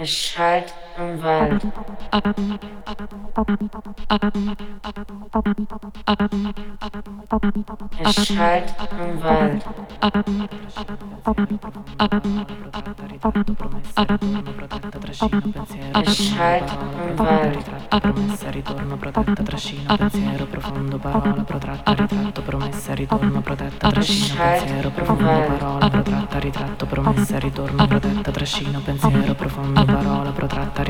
erschallt Non vale. Es halt, non vale. Es halt, non vale. Promessa, ritorno, protetta, trascino, pensiero, profondo, parola, protratta, ritratto, promessa, ritorno, protetta, trascino, pensiero, profondo, parola, protratta, ritratto, promessa, ritorno, protetta, trascino, pensiero, profondo, parola, protratta, ritratto,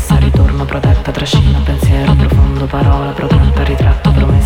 promessa, ritorno protetta, trascino pensiero profondo, parola protetta, ritratto promessa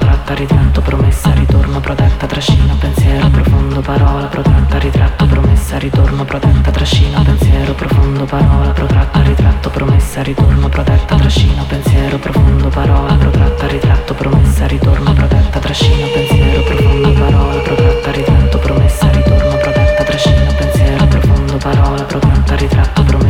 tratta, ritratto, promessa, ritorno, protetta, trascina, pensiero, profondo, parola, protratta, ritratto, promessa, ritorno, protetta, trascina, pensiero, profondo, parola, protratta, ritratto, promessa, ritorno, protetta, trascina, pensiero, profondo, parola, protratta, ritratto, promessa, ritorno, protetta, trascina, pensiero, profondo, parola, protratta, ritratto, promessa, ritorno, protetta, trascina, pensiero, profondo, parola, protratta, ritratto, promessa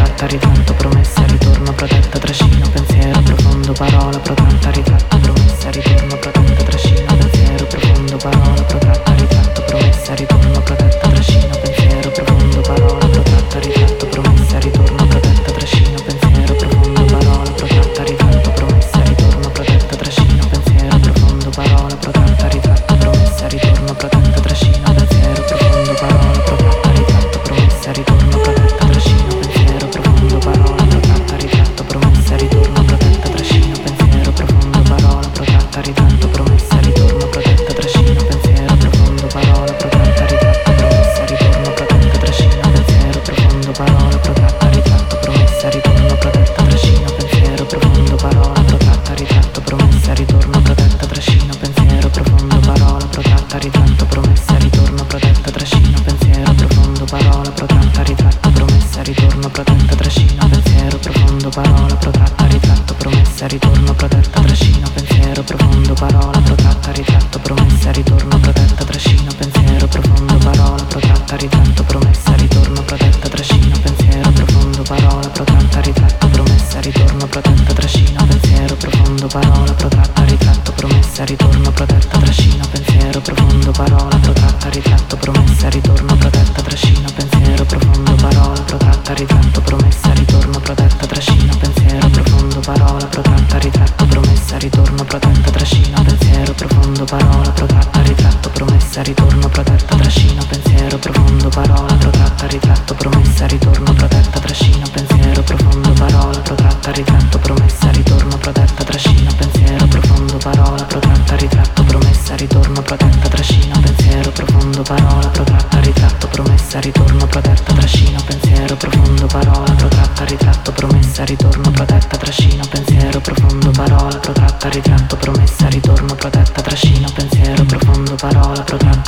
ritratta, ridonto, promessa, ritorno, protetta, trascino, pensiero, profondo, parola, protratta, ritratta, promessa, ritorno, protetta, trascino, pensiero, profondo, parola, protratta, ritratto, promessa, ritorno, protetta, trascino, pensiero, profondo, parola, protratta, ritratto,